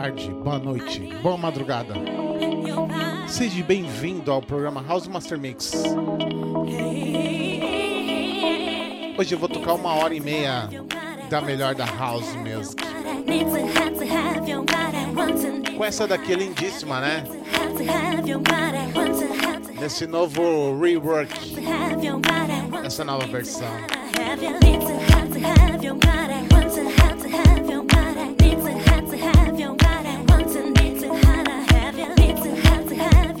tarde, boa noite, boa madrugada. Seja bem-vindo ao programa House Master Mix. Hoje eu vou tocar uma hora e meia da melhor da House Music. Com essa daqui lindíssima, né? Nesse novo rework, essa nova versão.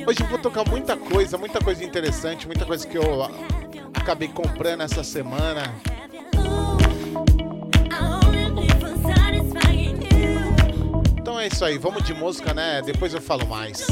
Hoje tipo, vou tocar muita coisa, muita coisa interessante, muita coisa que eu acabei comprando essa semana. Então é isso aí, vamos de música, né? Depois eu falo mais.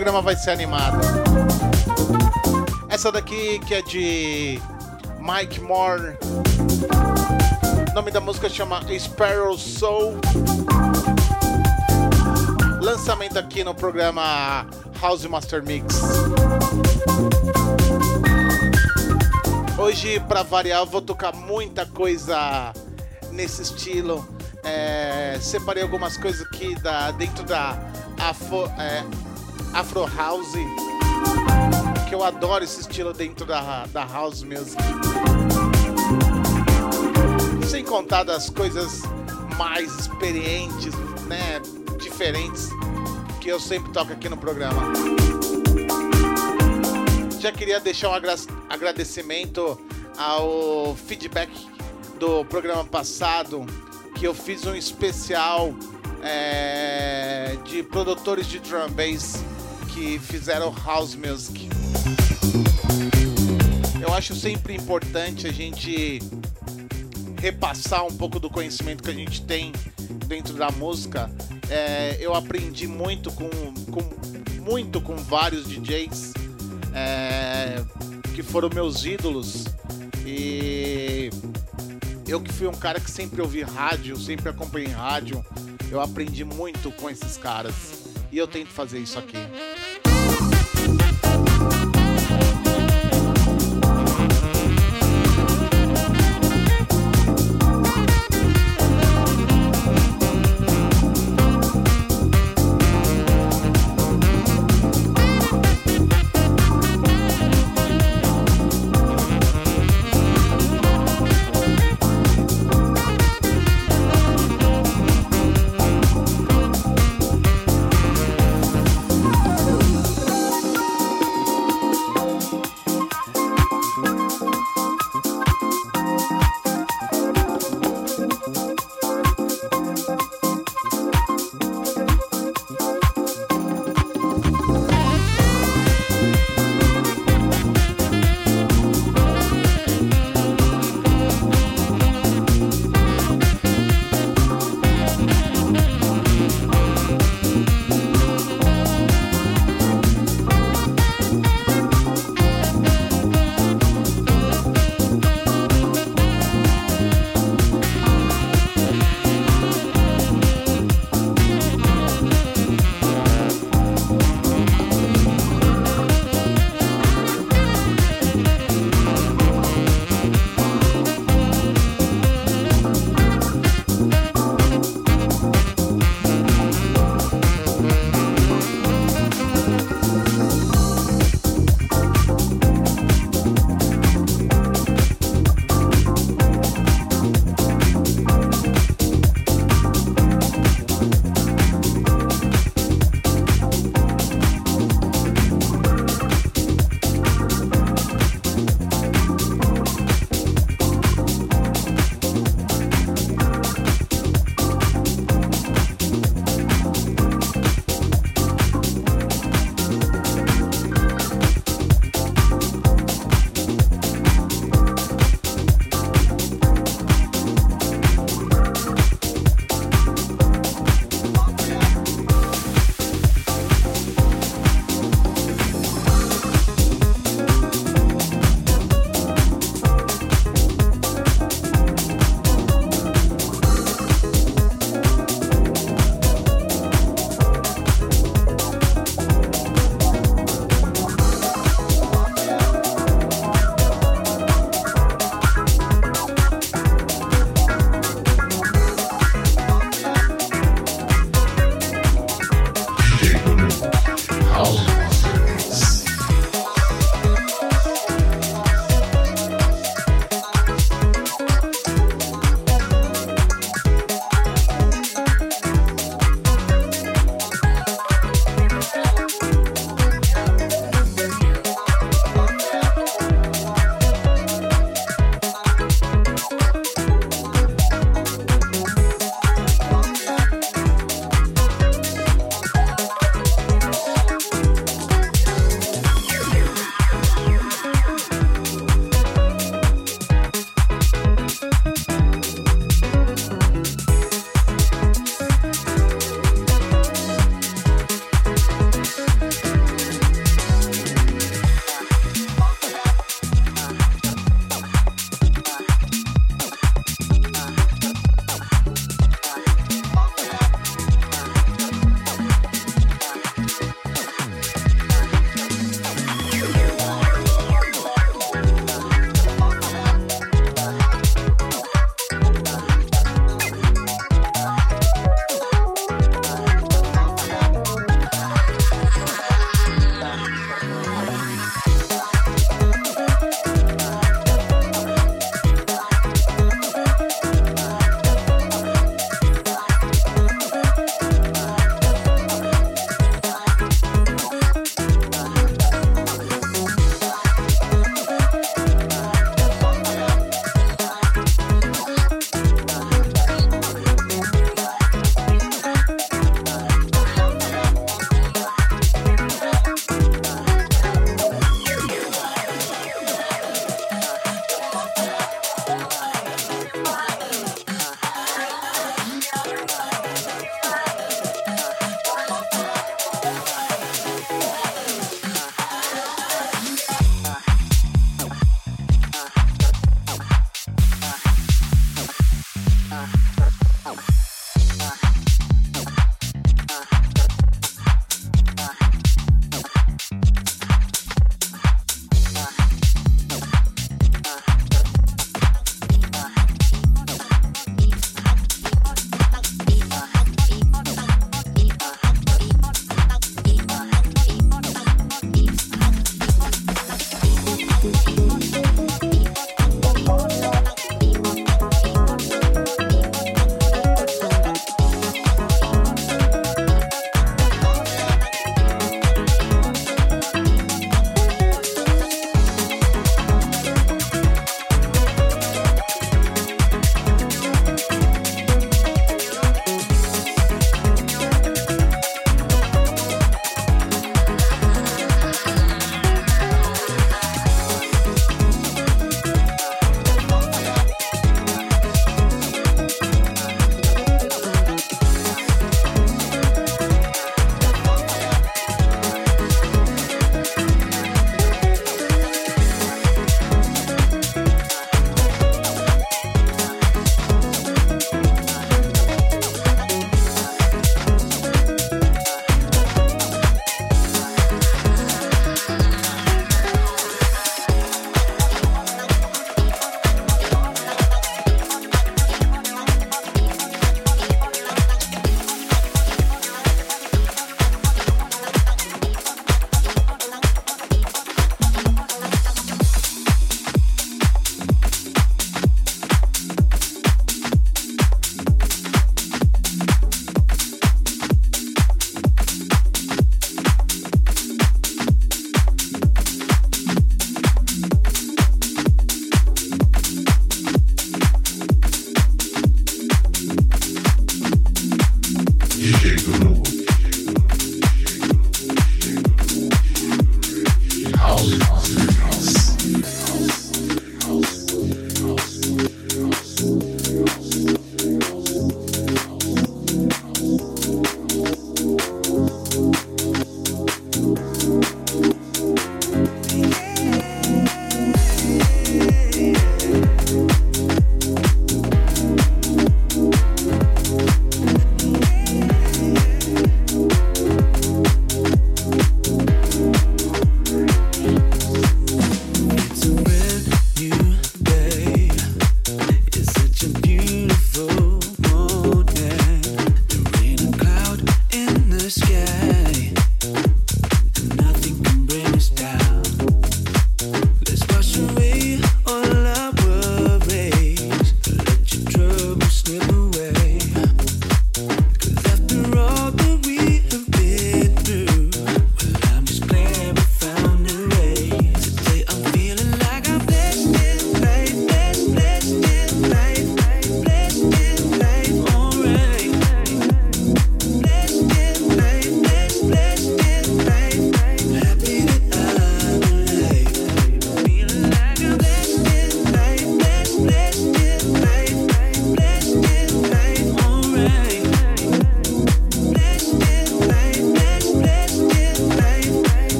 Programa vai ser animado. Essa daqui que é de Mike Moore. O nome da música chama Sparrow Soul. Lançamento aqui no programa House Master Mix. Hoje, para variar, eu vou tocar muita coisa nesse estilo. É, separei algumas coisas aqui da, dentro da Afro, é, Afro House, que eu adoro esse estilo dentro da, da House Music. Sem contar das coisas mais experientes, né, diferentes, que eu sempre toco aqui no programa. Já queria deixar um agradecimento ao feedback do programa passado, que eu fiz um especial é, de produtores de drum bass que fizeram house music. Eu acho sempre importante a gente repassar um pouco do conhecimento que a gente tem dentro da música. É, eu aprendi muito com, com, muito com vários DJs é, que foram meus ídolos e Eu que fui um cara que sempre ouvi rádio, sempre acompanhei rádio, eu aprendi muito com esses caras. E eu tento fazer isso aqui.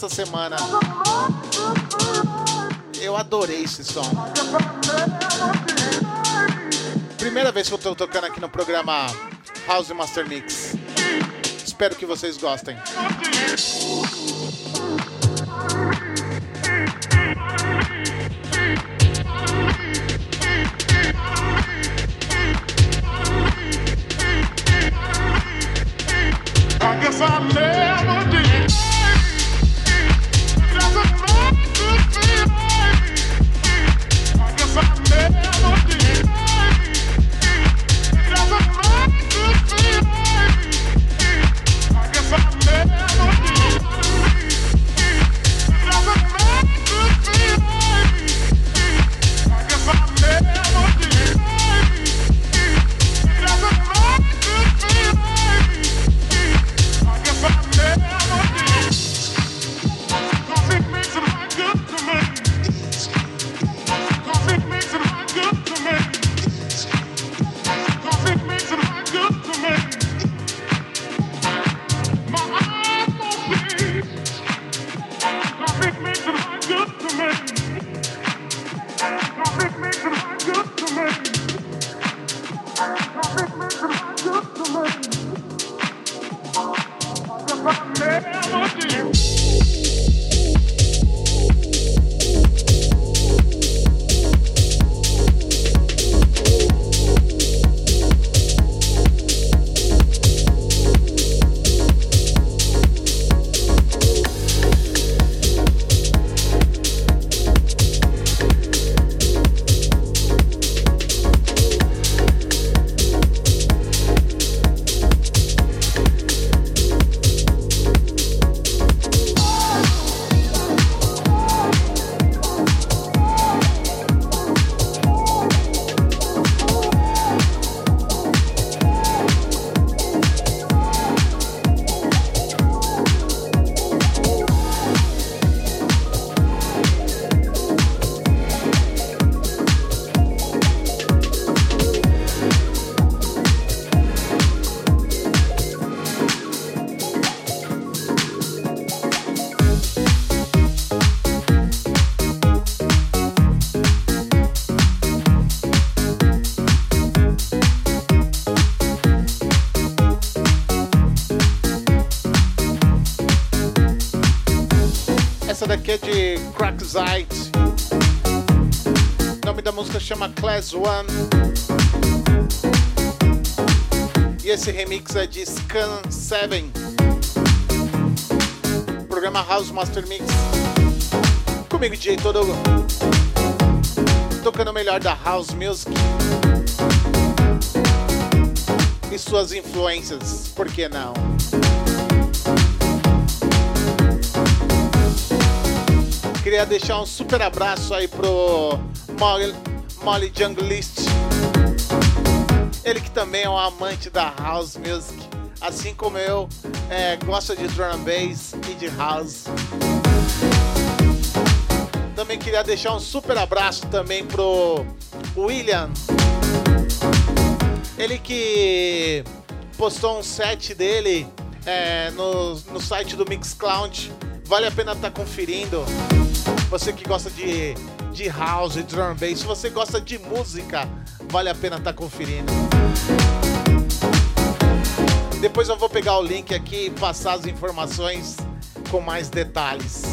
Essa semana. Eu adorei esse som. Primeira vez que eu tô tocando aqui no programa House Master Mix. Espero que vocês gostem. O nome da música chama Class One. E esse remix é de Scan 7. Programa House Master Mix. Comigo, DJ Todogo. Tocando o melhor da House Music. E suas influências, por que não? Queria deixar um super abraço aí pro Molly, Molly Junglist. Ele que também é um amante da house music, assim como eu, é, gosta de drum and bass e de house. Também queria deixar um super abraço também pro William. Ele que postou um set dele é, no, no site do Mixcloud. Vale a pena estar conferindo. Você que gosta de, de house, drum bass, se você gosta de música, vale a pena estar conferindo. Depois eu vou pegar o link aqui e passar as informações com mais detalhes.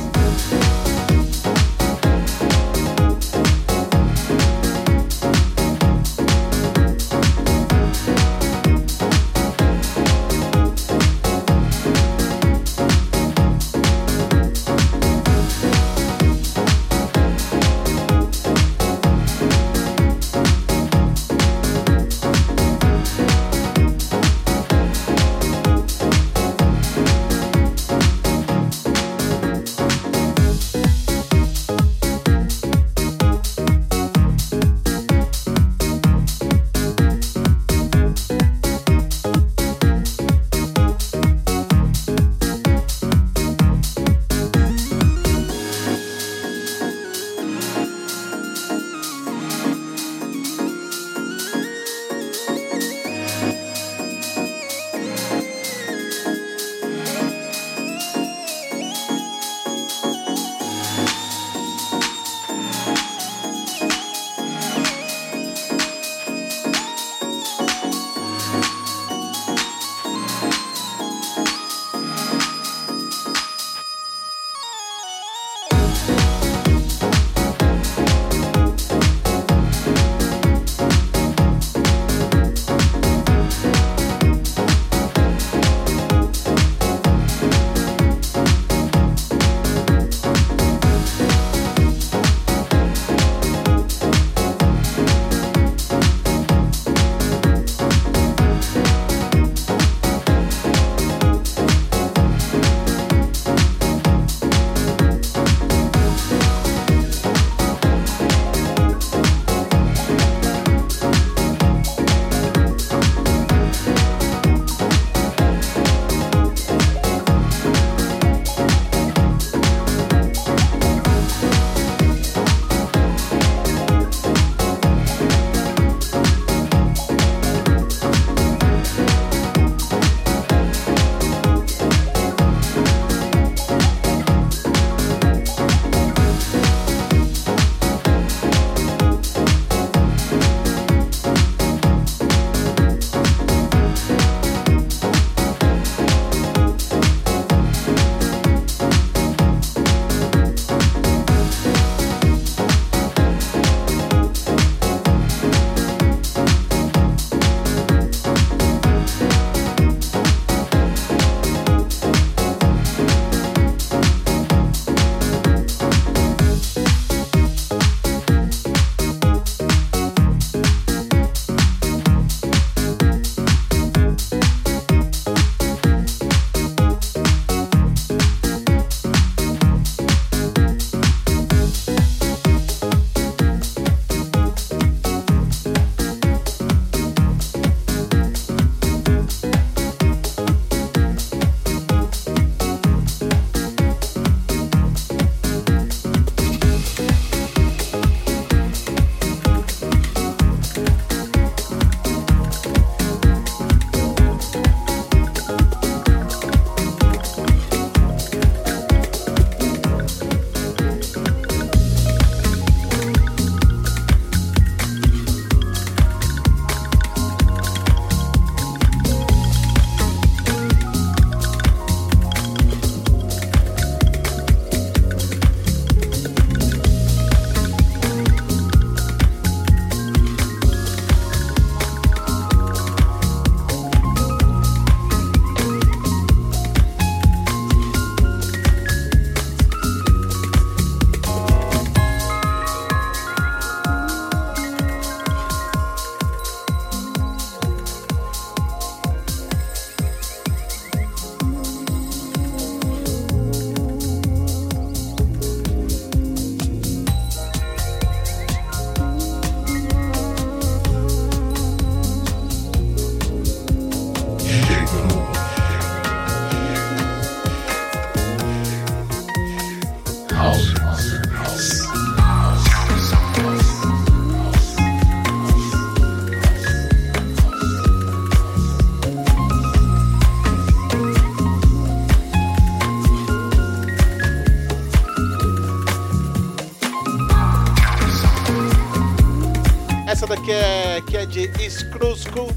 De Scrusco.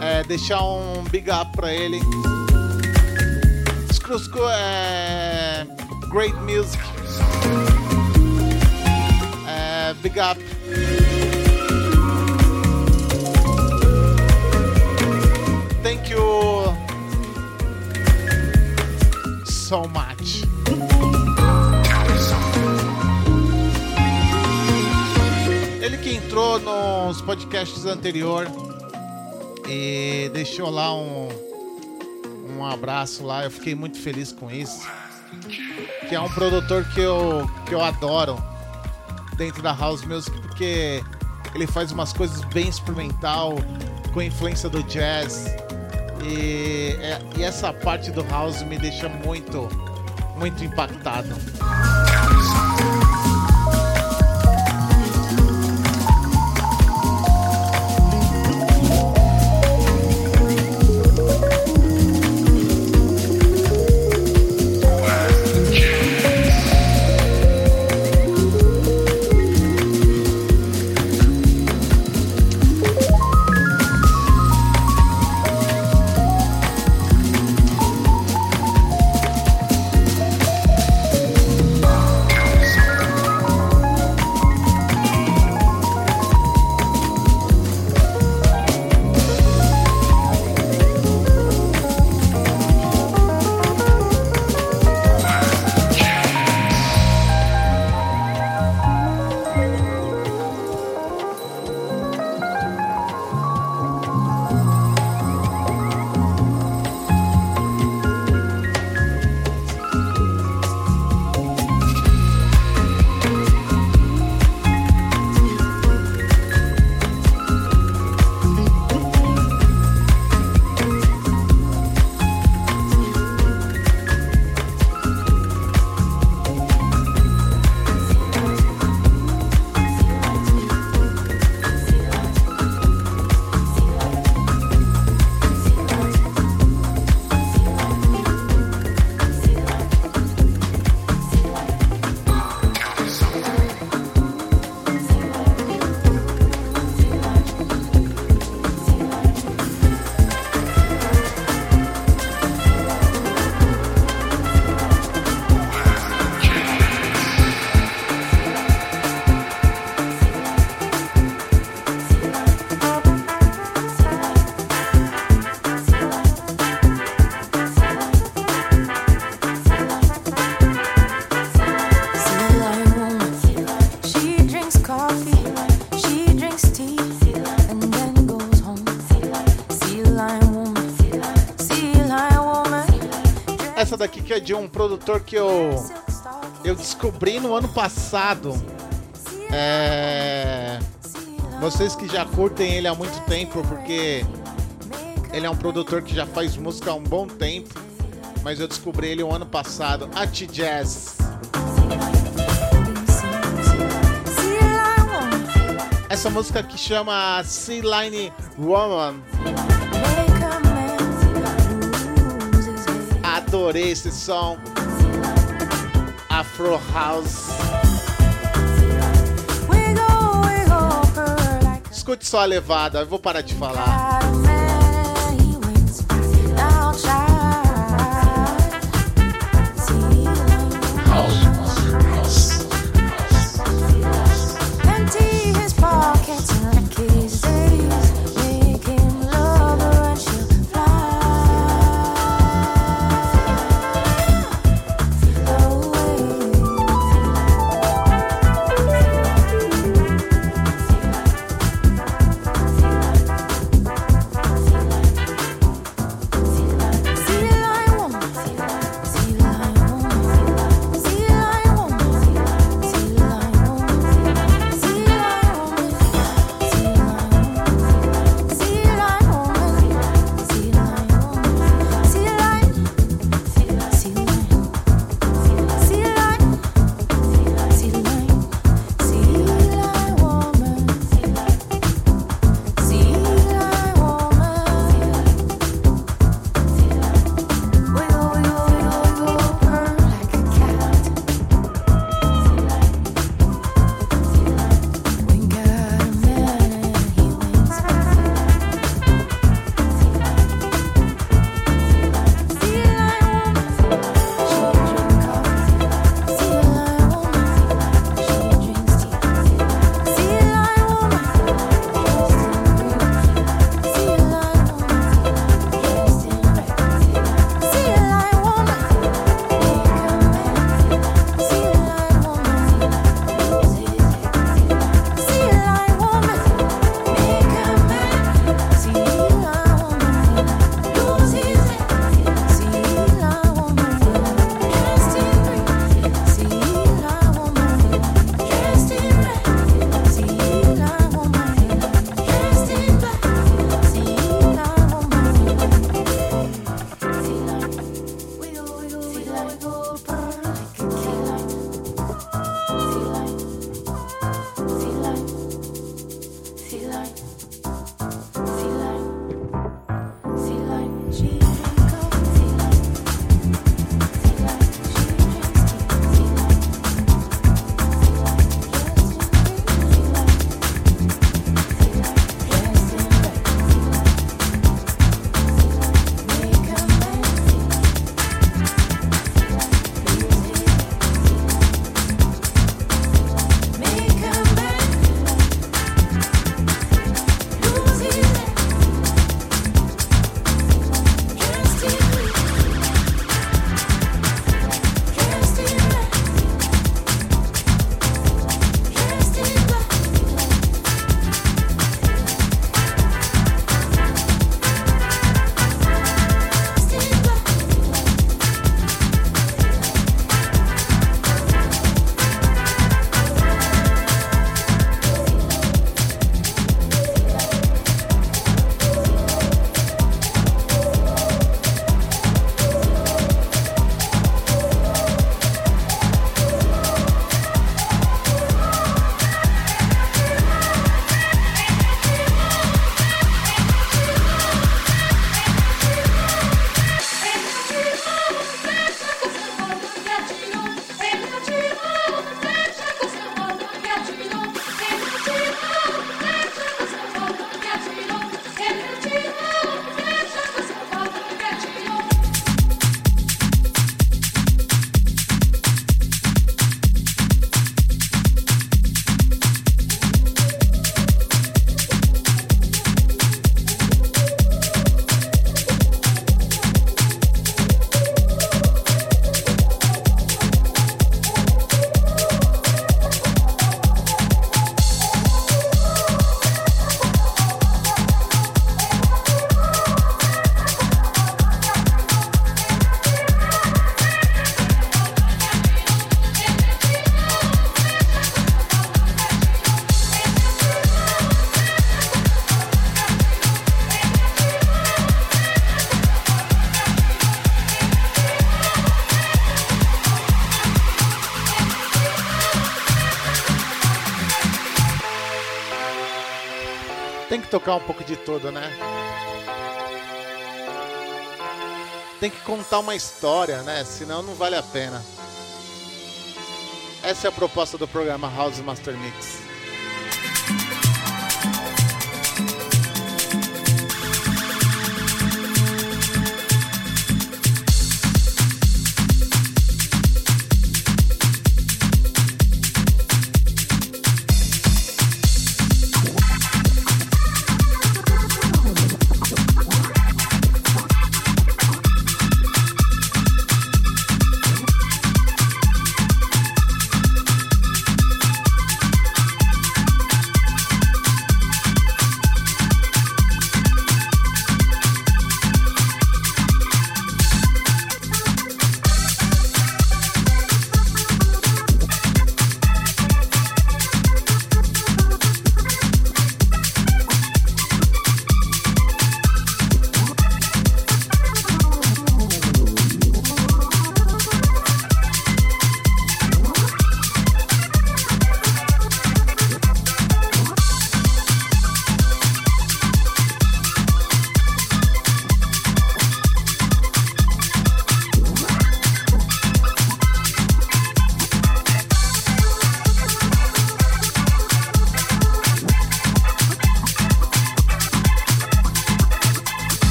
É, deixar um big up pra ele. Scrusco é great music. É, big up. Thank you so much. Entrou nos podcasts anterior e deixou lá um, um abraço lá, eu fiquei muito feliz com isso. Que é um produtor que eu, que eu adoro dentro da House Music, porque ele faz umas coisas bem experimental, com influência do jazz. E, é- e essa parte do House me deixa muito, muito impactado. Que é de um produtor que eu, eu descobri no ano passado. É, vocês que já curtem ele há muito tempo, porque ele é um produtor que já faz música há um bom tempo. Mas eu descobri ele o ano passado, Ati Jazz. Essa música que chama Sea Line Woman. Adorei esse som. Afro House. Escute só a levada, eu vou parar de falar. Tocar um pouco de tudo, né? Tem que contar uma história, né? Senão não vale a pena. Essa é a proposta do programa House Master Mix.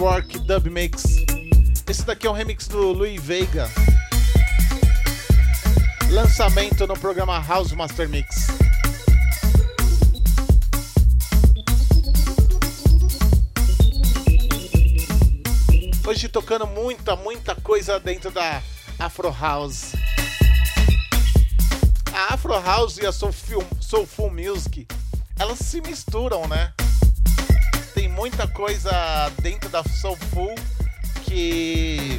York Dub Mix. Esse daqui é um remix do Louis Veiga. Lançamento no programa House Master Mix. Hoje tocando muita, muita coisa dentro da Afro House. A Afro House e a Soulful, Soulful Music, elas se misturam, né? Tem muita coisa dentro da Soulful que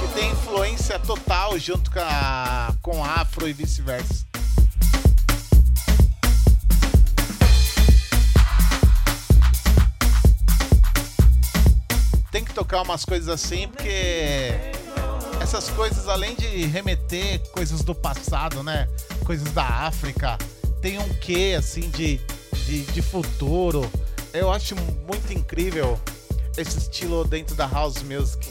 que tem influência total junto com a, com Afro e vice-versa. Tem que tocar umas coisas assim porque essas coisas além de remeter coisas do passado, né? Coisas da África, tem um quê assim de, de, de futuro. Eu acho muito incrível esse estilo dentro da house music.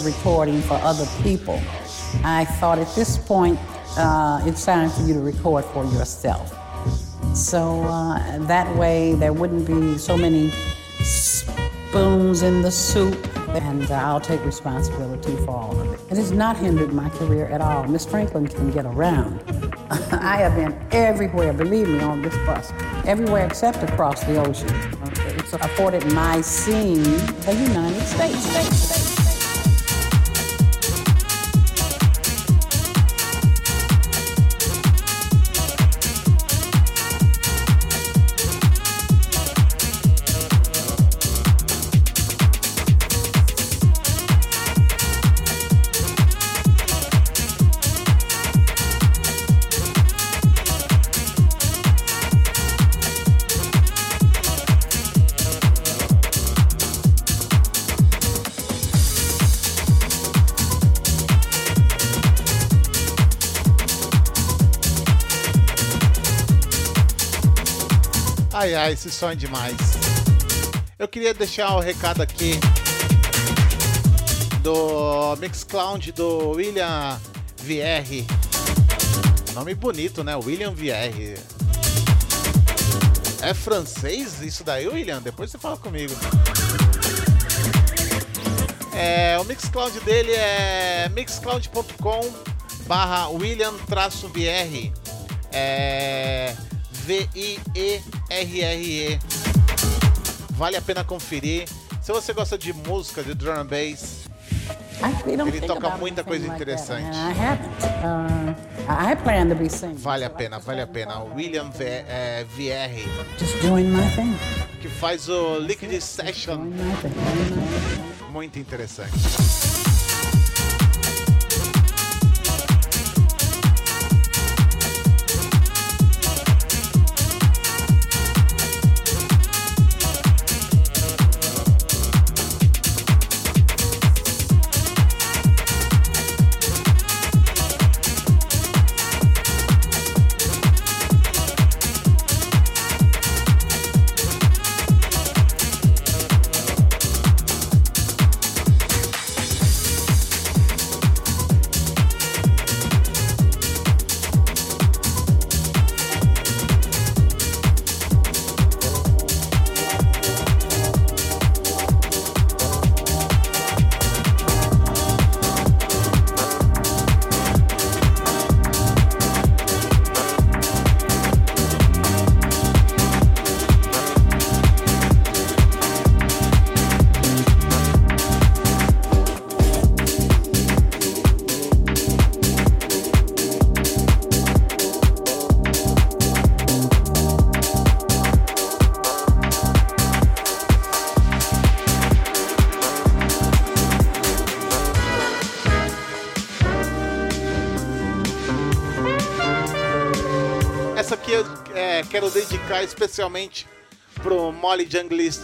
Recording for other people, I thought at this point uh, it's time for you to record for yourself. So uh, that way there wouldn't be so many spoons in the soup, and uh, I'll take responsibility for all of it. It has not hindered my career at all. Miss Franklin can get around. I have been everywhere, believe me, on this bus, everywhere except across the ocean. It's afforded my seeing the United States. States, States, Ai, ai, esse som é demais. Eu queria deixar o recado aqui do Mixcloud do William VR. Nome bonito, né? William VR. É francês isso daí, William? Depois você fala comigo. É, o Mixcloud dele é mixcloud.com barra William-VR. É V-I-E-R-R-E. Vale a pena conferir. Se você gosta de música, de drum and bass, Ele toca muita coisa interessante. I plan to be singing. vale a pena, vale a pena. William v, é, VR, que faz o Liquid Session, muito interessante. Especialmente pro Molly Junglist.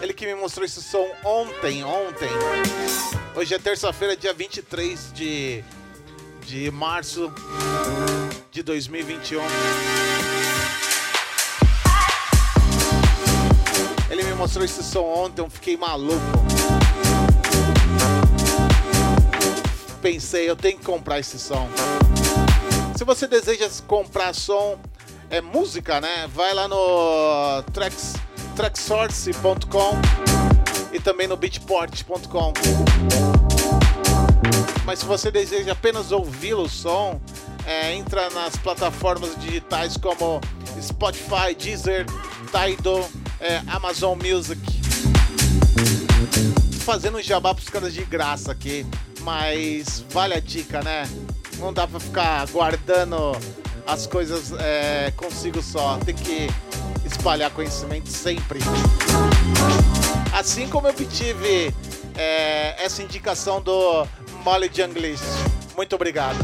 Ele que me mostrou esse som ontem, ontem. Hoje é terça-feira, dia 23 de, de março de 2021. Ele me mostrou esse som ontem, eu fiquei maluco. Pensei, eu tenho que comprar esse som. Se você deseja comprar som, é música, né? Vai lá no tracks, tracksource.com e também no beatport.com. Mas se você deseja apenas ouvir o som, é, entra nas plataformas digitais como Spotify, Deezer, Tidal, é, Amazon Music. Fazendo um jabá pros caras de graça aqui, mas vale a dica, né? Não dá pra ficar guardando as coisas é, consigo só. Tem que espalhar conhecimento sempre. Assim como eu obtive é, essa indicação do Molly Junglist. Muito obrigado.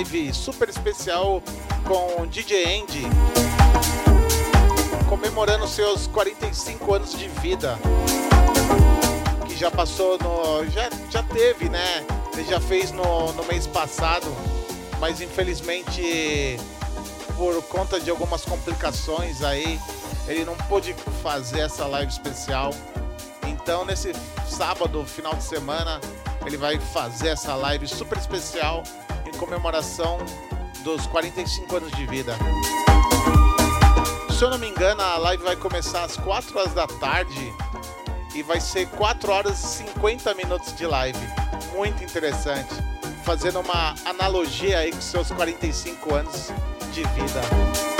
Live super especial com DJ Andy, comemorando seus 45 anos de vida. Que já passou no. Já, já teve, né? Ele já fez no, no mês passado, mas infelizmente por conta de algumas complicações aí, ele não pôde fazer essa live especial. Então, nesse sábado, final de semana, ele vai fazer essa live super especial em comemoração dos 45 anos de vida. Se eu não me engano, a live vai começar às 4 horas da tarde e vai ser 4 horas e 50 minutos de live. Muito interessante. Fazendo uma analogia aí com seus 45 anos de vida.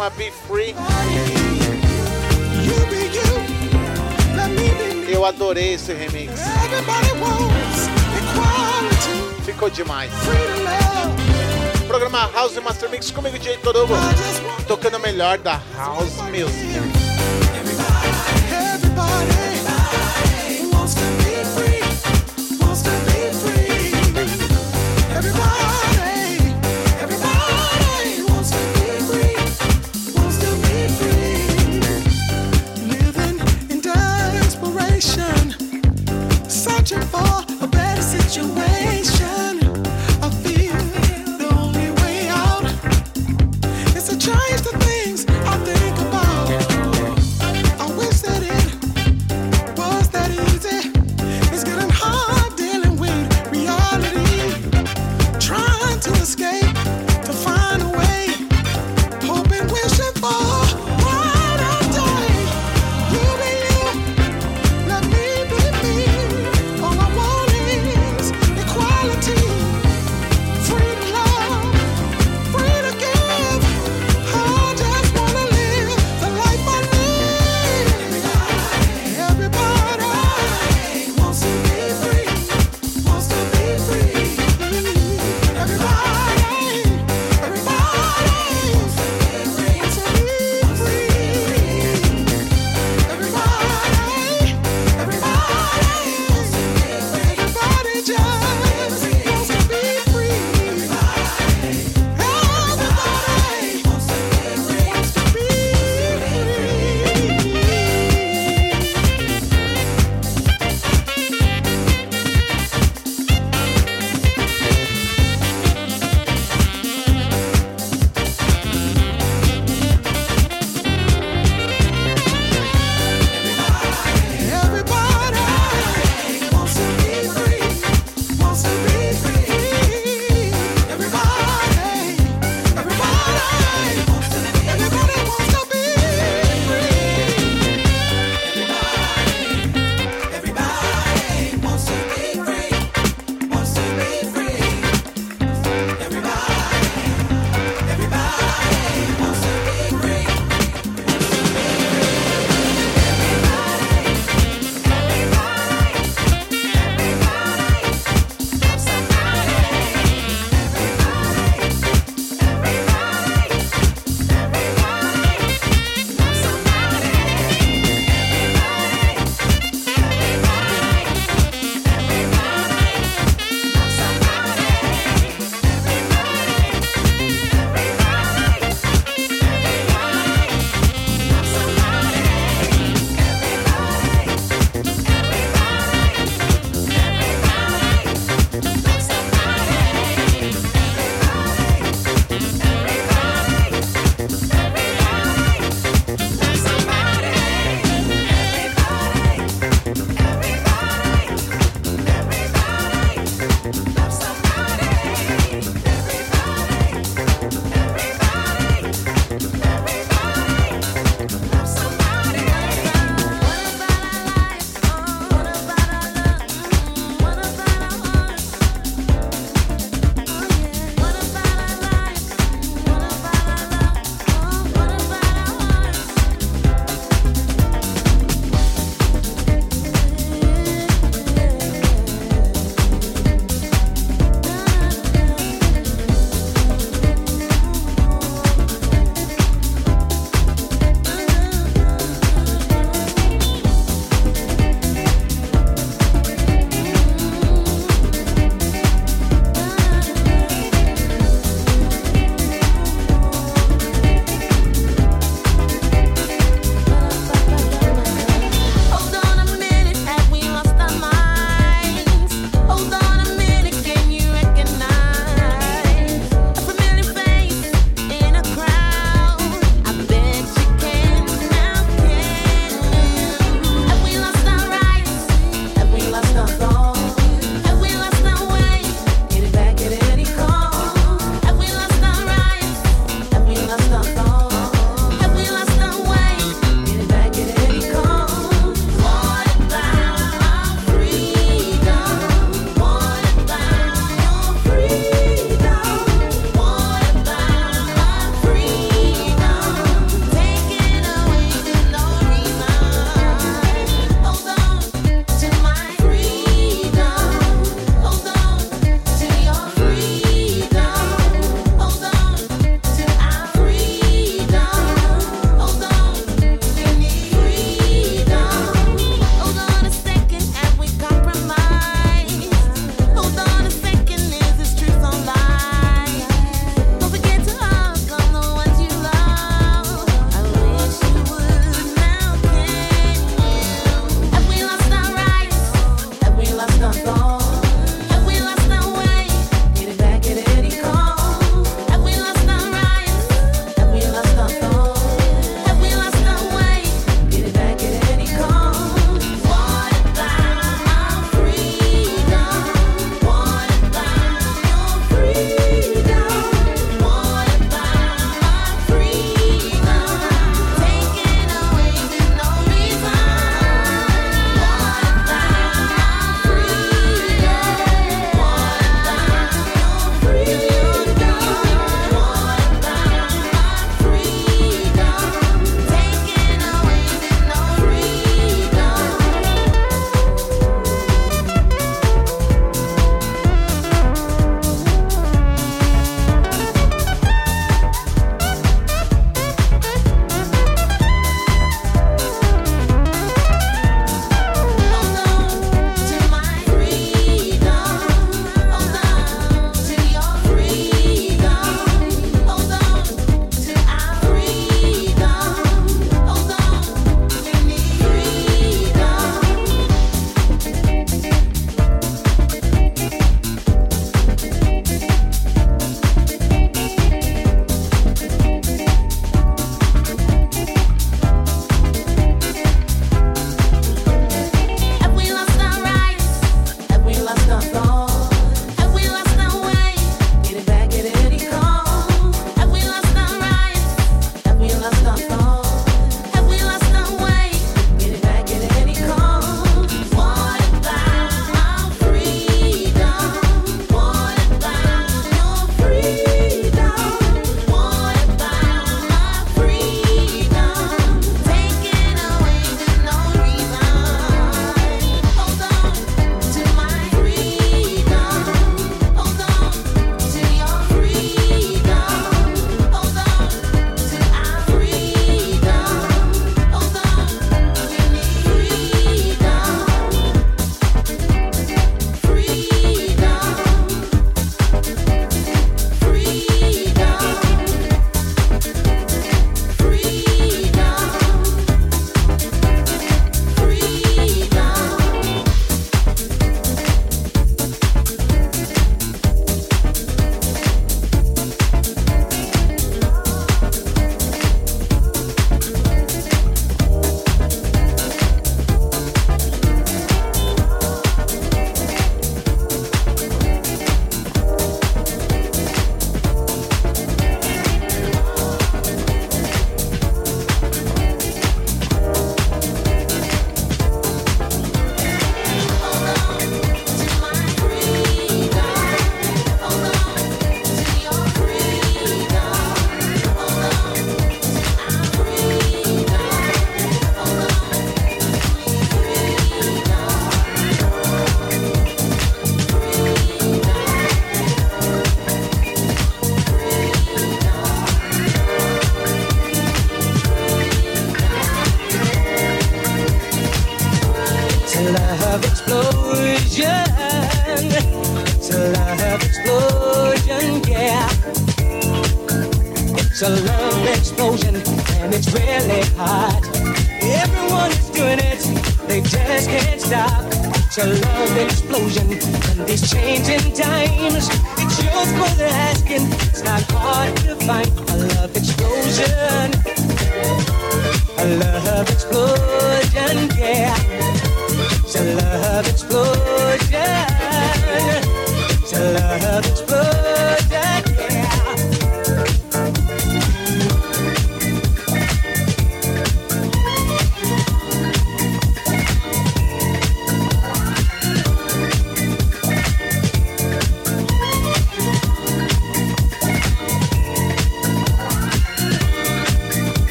Chama Be Free. You be you. Let me be me. Eu adorei esse remix. Ficou demais. Programa House Master Mix comigo, DJ Torugo. Tocando o melhor da House Music.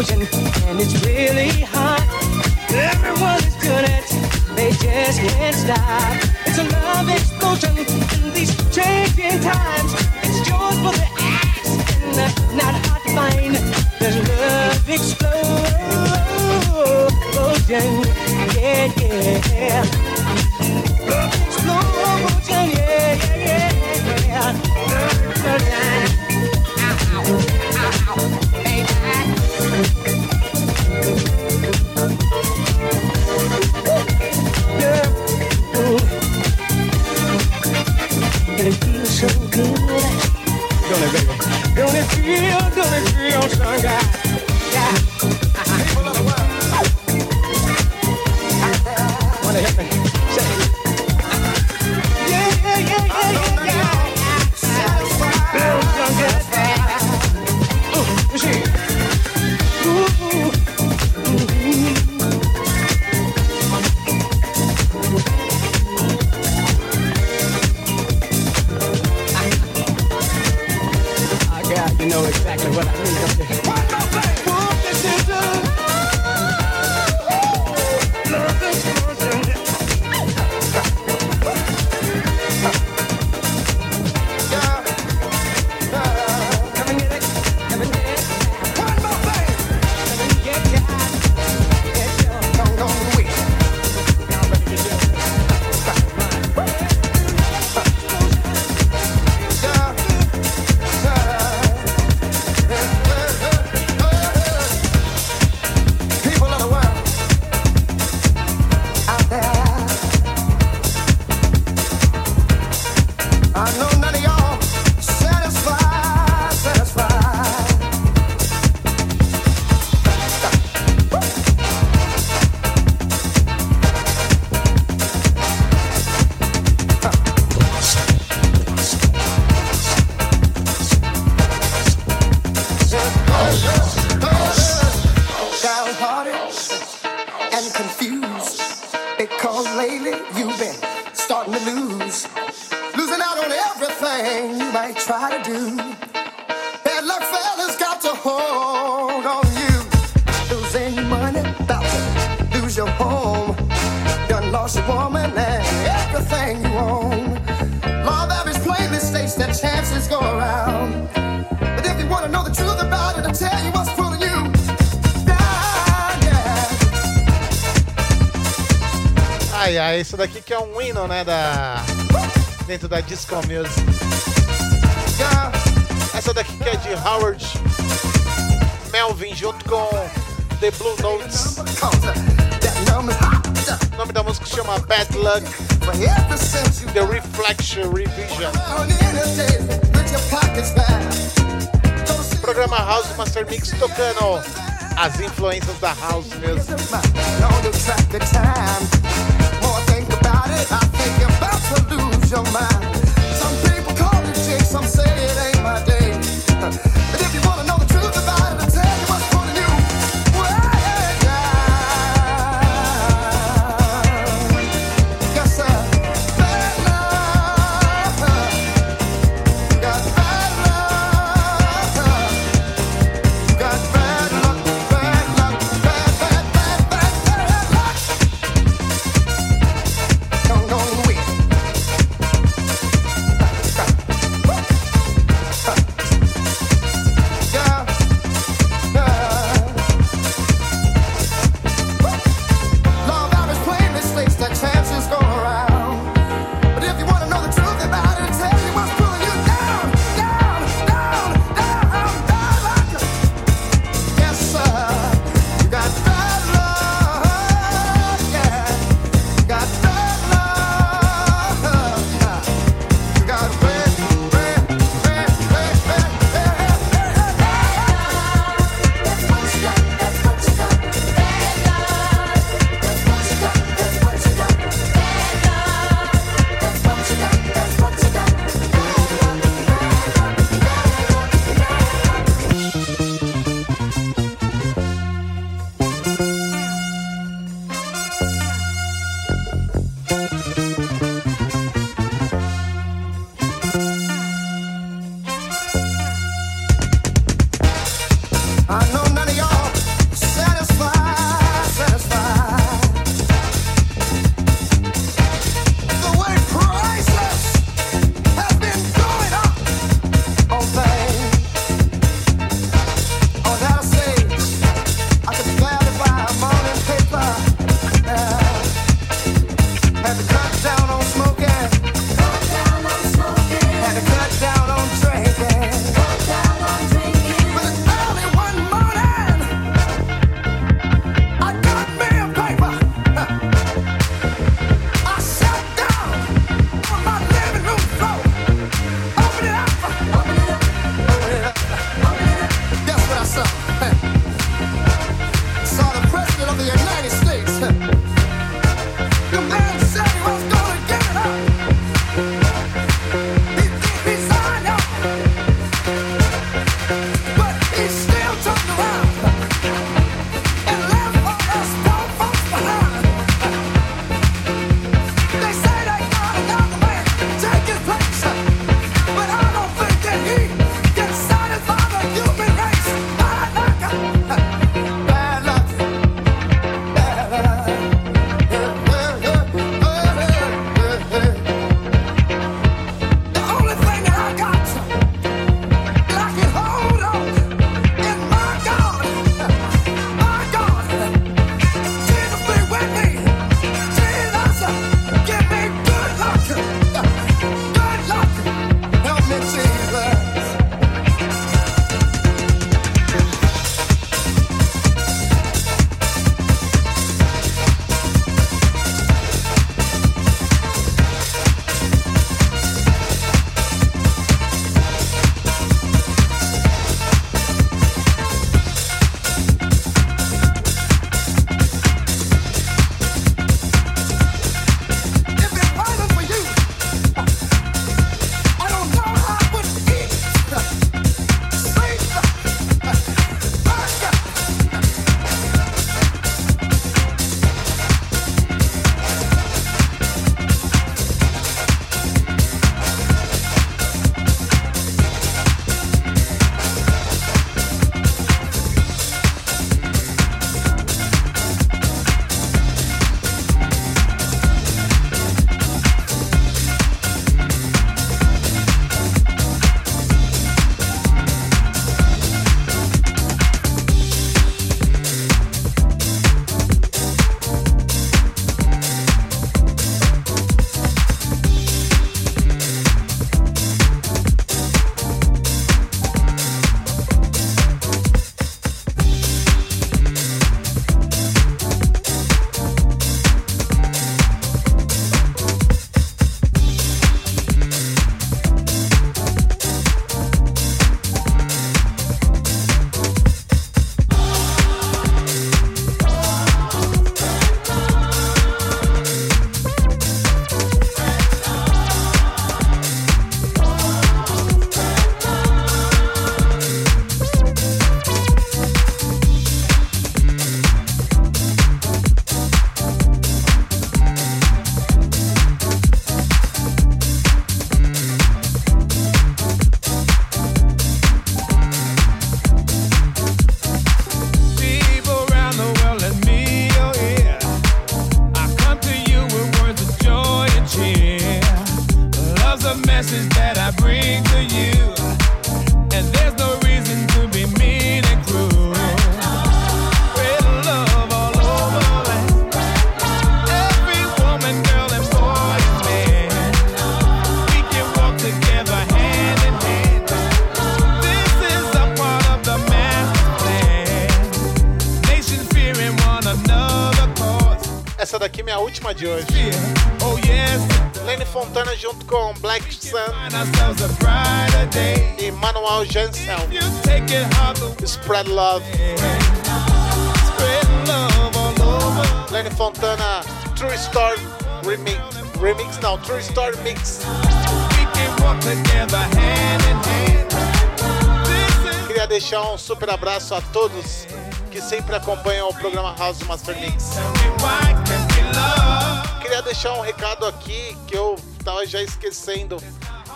explosion, and it's really hot. Everyone is good at it, they just can't stop. It's a love explosion in these changing times. It's yours for the asking, not hard to find. There's love explosion, yeah, yeah. feel, does it feel? essa daqui que é um hino, né, da dentro da disco music. Essa daqui que é de Howard Melvin junto com The Blue Notes. O nome da música se chama Bad Luck. The Reflection Revision. Programa House Master Mix tocando as influências da House mesmo. think you're about to lose your mind. Love. Lenny Fontana True Story Remix. Remix não, True Story Mix. Queria deixar um super abraço a todos que sempre acompanham o programa House Master Mix. Queria deixar um recado aqui que eu tava já esquecendo.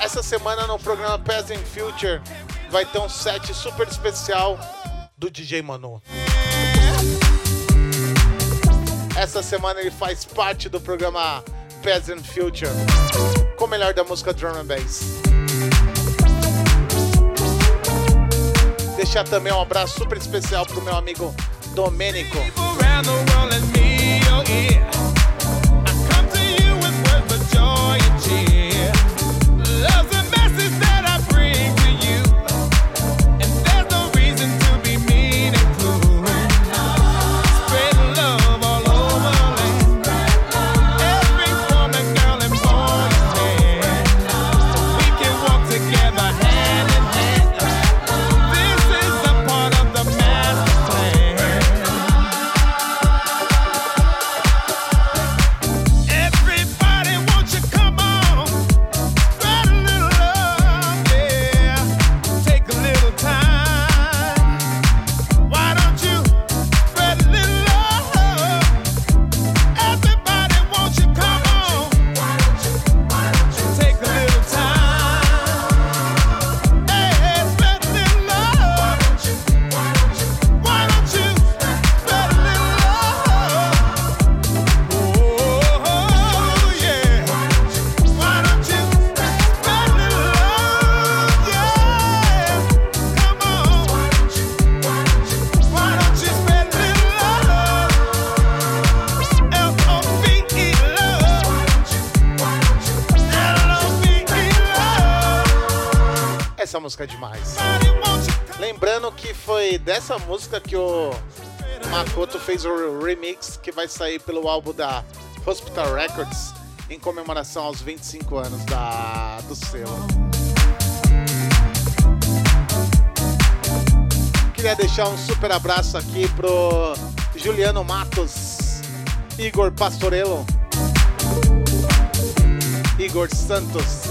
Essa semana no programa and Future vai ter um set super especial do DJ Manu. Essa semana ele faz parte do programa Past and Future com o melhor da música Drum and Bass. Deixar também um abraço super especial pro meu amigo Domênico. Música é demais. Lembrando que foi dessa música que o Makoto fez o remix que vai sair pelo álbum da Hospital Records em comemoração aos 25 anos da, do selo. Queria deixar um super abraço aqui pro Juliano Matos, Igor Pastorello, Igor Santos,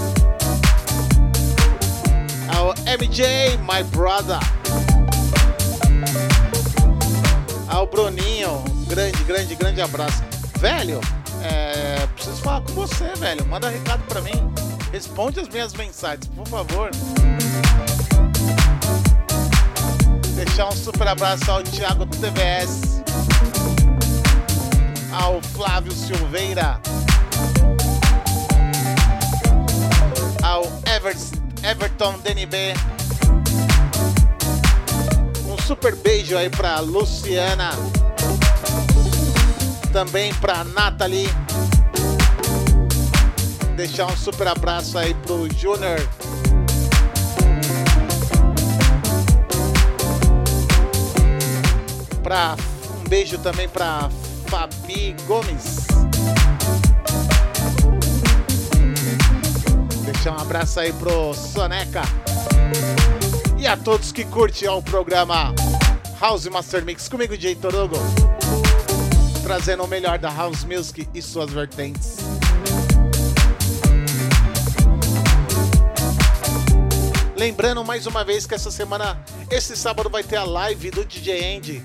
ao MJ, my brother. Ao Bruninho, grande, grande, grande abraço. Velho, é, preciso falar com você, velho. Manda recado pra mim. Responde as minhas mensagens, por favor. Deixar um super abraço ao Thiago do TVS. Ao Flávio Silveira. Ao Evers, Everton DNB. Um super beijo aí pra Luciana. Também pra Nathalie. Deixar um super abraço aí pro Júnior. Pra, um beijo também pra Fabi Gomes. Um abraço aí pro Soneca. E a todos que curtem o programa House Master Mix comigo, DJ Torugo. Trazendo o melhor da House Music e suas vertentes. Lembrando mais uma vez que essa semana, esse sábado, vai ter a live do DJ Andy,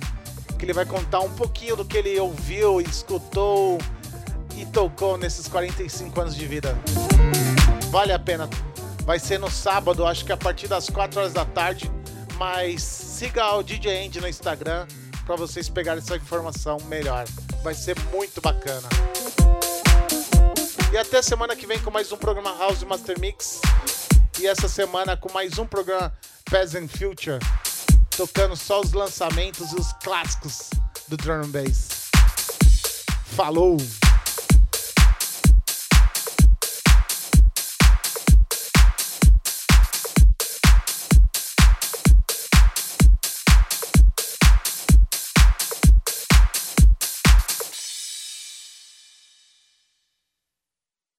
que ele vai contar um pouquinho do que ele ouviu, escutou e tocou nesses 45 anos de vida. Vale a pena. Vai ser no sábado, acho que a partir das 4 horas da tarde. Mas siga o DJ Andy no Instagram para vocês pegarem essa informação melhor. Vai ser muito bacana. E até semana que vem com mais um programa House Master Mix. E essa semana com mais um programa Peasant Future. Tocando só os lançamentos e os clássicos do Drum and Bass. Falou!